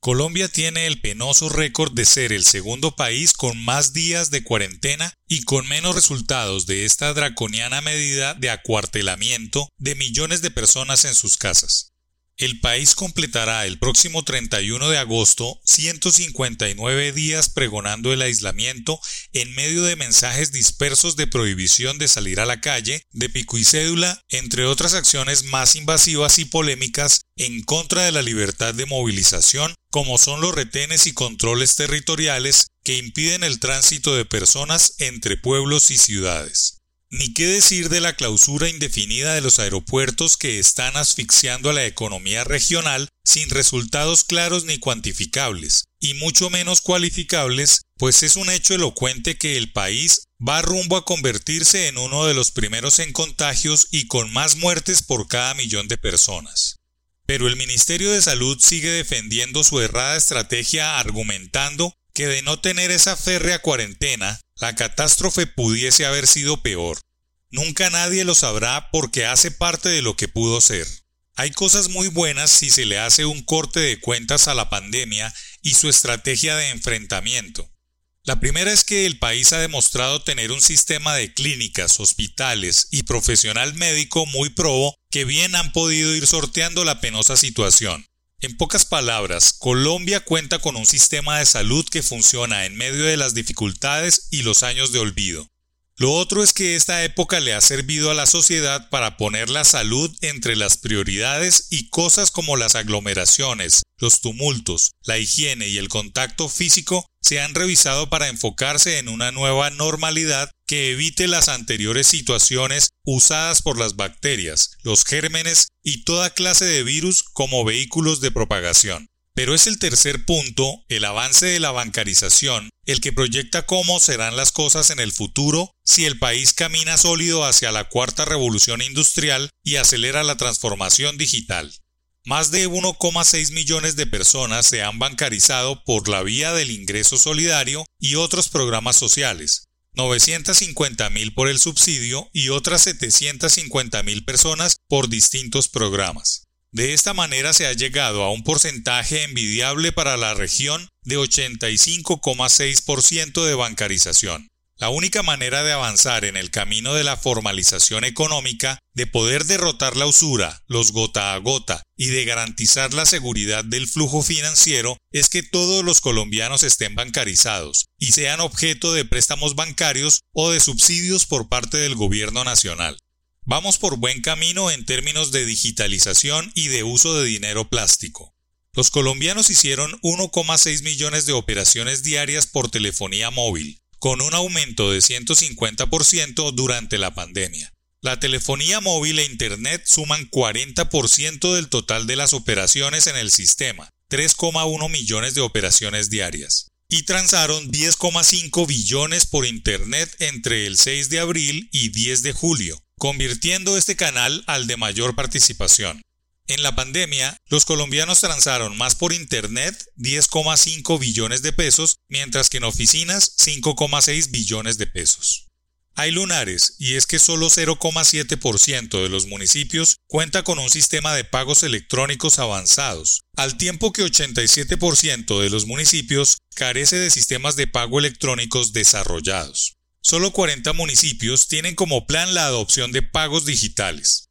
Colombia tiene el penoso récord de ser el segundo país con más días de cuarentena y con menos resultados de esta draconiana medida de acuartelamiento de millones de personas en sus casas. El país completará el próximo 31 de agosto 159 días pregonando el aislamiento en medio de mensajes dispersos de prohibición de salir a la calle, de pico y cédula, entre otras acciones más invasivas y polémicas en contra de la libertad de movilización, como son los retenes y controles territoriales que impiden el tránsito de personas entre pueblos y ciudades. Ni qué decir de la clausura indefinida de los aeropuertos que están asfixiando a la economía regional sin resultados claros ni cuantificables, y mucho menos cualificables, pues es un hecho elocuente que el país va rumbo a convertirse en uno de los primeros en contagios y con más muertes por cada millón de personas. Pero el Ministerio de Salud sigue defendiendo su errada estrategia argumentando que de no tener esa férrea cuarentena, la catástrofe pudiese haber sido peor. Nunca nadie lo sabrá porque hace parte de lo que pudo ser. Hay cosas muy buenas si se le hace un corte de cuentas a la pandemia y su estrategia de enfrentamiento. La primera es que el país ha demostrado tener un sistema de clínicas, hospitales y profesional médico muy probo que bien han podido ir sorteando la penosa situación. En pocas palabras, Colombia cuenta con un sistema de salud que funciona en medio de las dificultades y los años de olvido. Lo otro es que esta época le ha servido a la sociedad para poner la salud entre las prioridades y cosas como las aglomeraciones, los tumultos, la higiene y el contacto físico se han revisado para enfocarse en una nueva normalidad que evite las anteriores situaciones usadas por las bacterias, los gérmenes y toda clase de virus como vehículos de propagación. Pero es el tercer punto, el avance de la bancarización, el que proyecta cómo serán las cosas en el futuro si el país camina sólido hacia la cuarta revolución industrial y acelera la transformación digital. Más de 1,6 millones de personas se han bancarizado por la vía del ingreso solidario y otros programas sociales, 950 mil por el subsidio y otras 750 mil personas por distintos programas. De esta manera se ha llegado a un porcentaje envidiable para la región de 85,6% de bancarización. La única manera de avanzar en el camino de la formalización económica, de poder derrotar la usura, los gota a gota y de garantizar la seguridad del flujo financiero es que todos los colombianos estén bancarizados y sean objeto de préstamos bancarios o de subsidios por parte del gobierno nacional. Vamos por buen camino en términos de digitalización y de uso de dinero plástico. Los colombianos hicieron 1,6 millones de operaciones diarias por telefonía móvil, con un aumento de 150% durante la pandemia. La telefonía móvil e Internet suman 40% del total de las operaciones en el sistema, 3,1 millones de operaciones diarias, y transaron 10,5 billones por Internet entre el 6 de abril y 10 de julio, convirtiendo este canal al de mayor participación. En la pandemia, los colombianos transaron más por Internet 10,5 billones de pesos, mientras que en oficinas 5,6 billones de pesos. Hay lunares, y es que solo 0,7% de los municipios cuenta con un sistema de pagos electrónicos avanzados, al tiempo que 87% de los municipios carece de sistemas de pago electrónicos desarrollados. Solo 40 municipios tienen como plan la adopción de pagos digitales.